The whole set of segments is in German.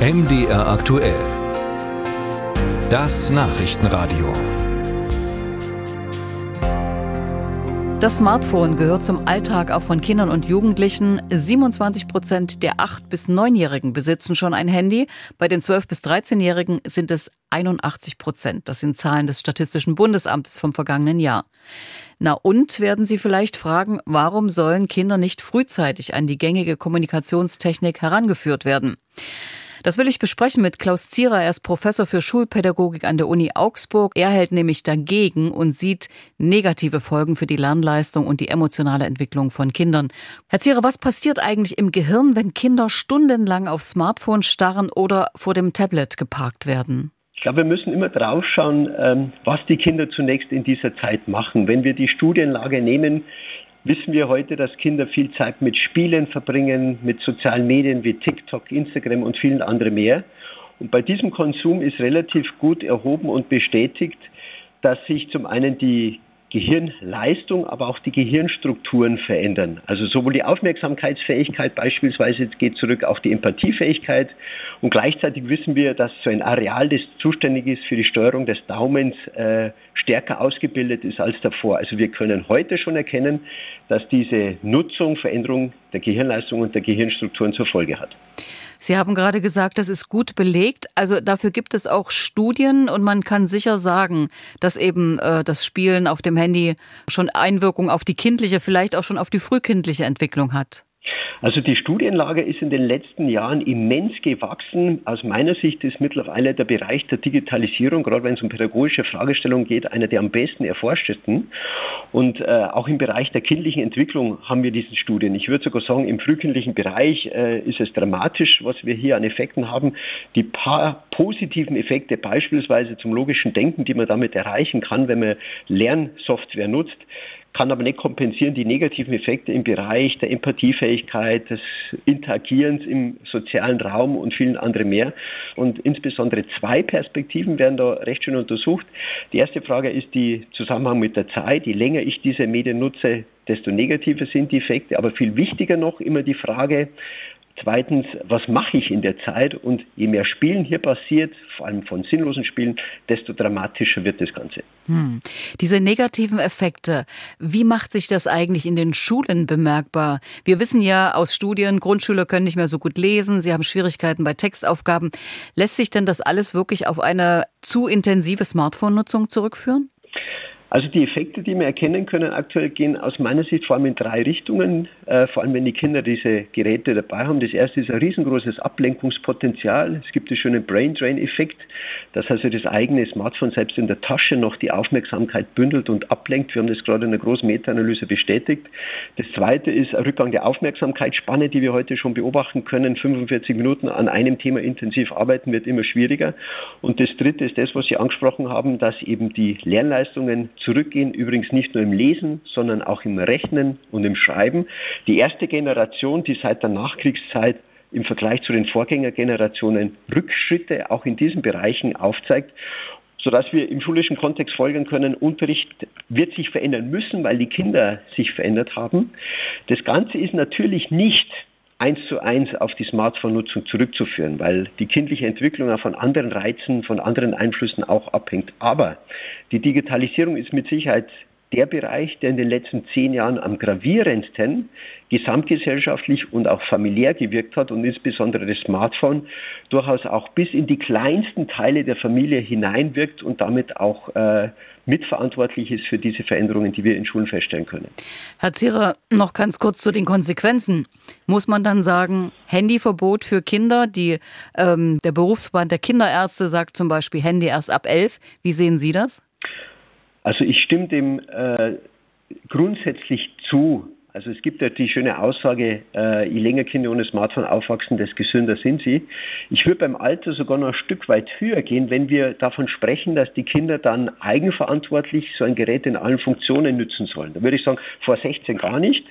MDR aktuell. Das Nachrichtenradio. Das Smartphone gehört zum Alltag auch von Kindern und Jugendlichen. 27 Prozent der 8- bis 9-Jährigen besitzen schon ein Handy. Bei den 12- bis 13-Jährigen sind es 81 Prozent. Das sind Zahlen des Statistischen Bundesamtes vom vergangenen Jahr. Na und werden Sie vielleicht fragen, warum sollen Kinder nicht frühzeitig an die gängige Kommunikationstechnik herangeführt werden? Das will ich besprechen mit Klaus Zierer. Er ist Professor für Schulpädagogik an der Uni Augsburg. Er hält nämlich dagegen und sieht negative Folgen für die Lernleistung und die emotionale Entwicklung von Kindern. Herr Zierer, was passiert eigentlich im Gehirn, wenn Kinder stundenlang auf Smartphone starren oder vor dem Tablet geparkt werden? Ich glaube, wir müssen immer draufschauen, ähm, was die Kinder zunächst in dieser Zeit machen. Wenn wir die Studienlage nehmen, wissen wir heute, dass Kinder viel Zeit mit Spielen verbringen, mit sozialen Medien wie TikTok, Instagram und vielen anderen mehr. Und bei diesem Konsum ist relativ gut erhoben und bestätigt, dass sich zum einen die Gehirnleistung, aber auch die Gehirnstrukturen verändern. Also sowohl die Aufmerksamkeitsfähigkeit beispielsweise geht zurück auf die Empathiefähigkeit und gleichzeitig wissen wir, dass so ein Areal, das zuständig ist für die Steuerung des Daumens, äh, stärker ausgebildet ist als davor. Also wir können heute schon erkennen, dass diese Nutzung Veränderung der Gehirnleistung und der Gehirnstrukturen zur Folge hat. Sie haben gerade gesagt, das ist gut belegt. Also dafür gibt es auch Studien und man kann sicher sagen, dass eben äh, das Spielen auf dem Handy schon Einwirkung auf die kindliche, vielleicht auch schon auf die frühkindliche Entwicklung hat. Also die Studienlage ist in den letzten Jahren immens gewachsen. Aus meiner Sicht ist mittlerweile der Bereich der Digitalisierung, gerade wenn es um pädagogische Fragestellungen geht, einer der am besten erforschtesten. Und äh, auch im Bereich der kindlichen Entwicklung haben wir diese Studien. Ich würde sogar sagen, im frühkindlichen Bereich äh, ist es dramatisch, was wir hier an Effekten haben. Die paar positiven Effekte, beispielsweise zum logischen Denken, die man damit erreichen kann, wenn man Lernsoftware nutzt, kann aber nicht kompensieren die negativen Effekte im Bereich der Empathiefähigkeit, des Interagierens im sozialen Raum und vielen anderen mehr. Und insbesondere zwei Perspektiven werden da recht schön untersucht. Die erste Frage ist die Zusammenhang mit der Zeit. Je länger ich diese Medien nutze, desto negativer sind die Effekte. Aber viel wichtiger noch immer die Frage, Zweitens, was mache ich in der Zeit? Und je mehr Spielen hier passiert, vor allem von sinnlosen Spielen, desto dramatischer wird das Ganze. Hm. Diese negativen Effekte, wie macht sich das eigentlich in den Schulen bemerkbar? Wir wissen ja aus Studien, Grundschüler können nicht mehr so gut lesen, sie haben Schwierigkeiten bei Textaufgaben. Lässt sich denn das alles wirklich auf eine zu intensive Smartphone-Nutzung zurückführen? Also die Effekte, die wir erkennen können aktuell, gehen aus meiner Sicht vor allem in drei Richtungen. Äh, vor allem, wenn die Kinder diese Geräte dabei haben. Das erste ist ein riesengroßes Ablenkungspotenzial. Es gibt den schönen Brain Drain Effekt, dass also das eigene Smartphone selbst in der Tasche noch die Aufmerksamkeit bündelt und ablenkt. Wir haben das gerade in einer großen Meta-Analyse bestätigt. Das zweite ist ein Rückgang der Aufmerksamkeitsspanne, die wir heute schon beobachten können. 45 Minuten an einem Thema intensiv arbeiten wird immer schwieriger. Und das dritte ist das, was Sie angesprochen haben, dass eben die Lernleistungen zurückgehen, übrigens nicht nur im Lesen, sondern auch im Rechnen und im Schreiben. Die erste Generation, die seit der Nachkriegszeit im Vergleich zu den Vorgängergenerationen Rückschritte auch in diesen Bereichen aufzeigt sodass wir im schulischen Kontext folgen können, Unterricht wird sich verändern müssen, weil die Kinder sich verändert haben. Das Ganze ist natürlich nicht eins zu eins auf die Smartphone-Nutzung zurückzuführen, weil die kindliche Entwicklung auch von anderen Reizen, von anderen Einflüssen auch abhängt. Aber die Digitalisierung ist mit Sicherheit der Bereich, der in den letzten zehn Jahren am gravierendsten gesamtgesellschaftlich und auch familiär gewirkt hat und insbesondere das Smartphone durchaus auch bis in die kleinsten Teile der Familie hineinwirkt und damit auch äh, mitverantwortlich ist für diese Veränderungen, die wir in Schulen feststellen können. Herr Zierer, noch ganz kurz zu den Konsequenzen. Muss man dann sagen, Handyverbot für Kinder? Die, ähm, der Berufsverband der Kinderärzte sagt zum Beispiel Handy erst ab elf. Wie sehen Sie das? Also ich stimme dem äh, grundsätzlich zu. Also es gibt ja die schöne Aussage, äh, je länger Kinder ohne Smartphone aufwachsen, desto gesünder sind sie. Ich würde beim Alter sogar noch ein Stück weit höher gehen, wenn wir davon sprechen, dass die Kinder dann eigenverantwortlich so ein Gerät in allen Funktionen nützen sollen. Da würde ich sagen, vor 16 gar nicht.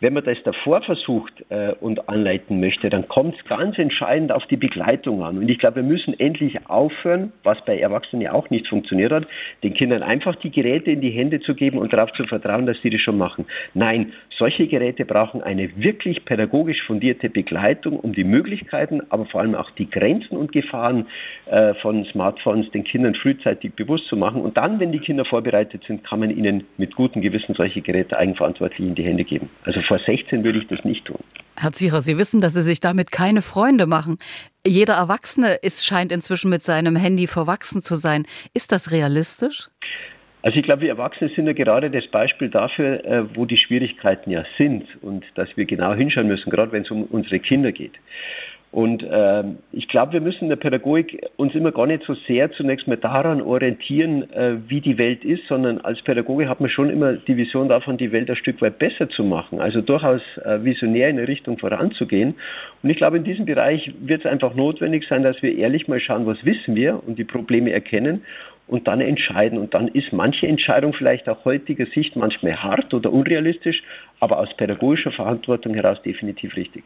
Wenn man das davor versucht äh, und anleiten möchte, dann kommt es ganz entscheidend auf die Begleitung an. Und ich glaube, wir müssen endlich aufhören, was bei Erwachsenen ja auch nicht funktioniert hat, den Kindern einfach die Geräte in die Hände zu geben und darauf zu vertrauen, dass sie das schon machen. Nein, solche Geräte brauchen eine wirklich pädagogisch fundierte Begleitung, um die Möglichkeiten, aber vor allem auch die Grenzen und Gefahren äh, von Smartphones den Kindern frühzeitig bewusst zu machen. Und dann, wenn die Kinder vorbereitet sind, kann man ihnen mit gutem Gewissen solche Geräte eigenverantwortlich in die Hände geben. Also vor 16 würde ich das nicht tun. Herr Zierer, Sie wissen, dass Sie sich damit keine Freunde machen. Jeder Erwachsene ist, scheint inzwischen mit seinem Handy verwachsen zu sein. Ist das realistisch? Also ich glaube, wir Erwachsene sind ja gerade das Beispiel dafür, äh, wo die Schwierigkeiten ja sind und dass wir genau hinschauen müssen, gerade wenn es um unsere Kinder geht. Und äh, ich glaube, wir müssen in der Pädagogik uns immer gar nicht so sehr zunächst mal daran orientieren, äh, wie die Welt ist, sondern als Pädagoge hat man schon immer die Vision davon, die Welt ein Stück weit besser zu machen, also durchaus äh, visionär in eine Richtung voranzugehen. Und ich glaube, in diesem Bereich wird es einfach notwendig sein, dass wir ehrlich mal schauen, was wissen wir und die Probleme erkennen und dann entscheiden. Und dann ist manche Entscheidung vielleicht auch heutiger Sicht manchmal hart oder unrealistisch, aber aus pädagogischer Verantwortung heraus definitiv richtig.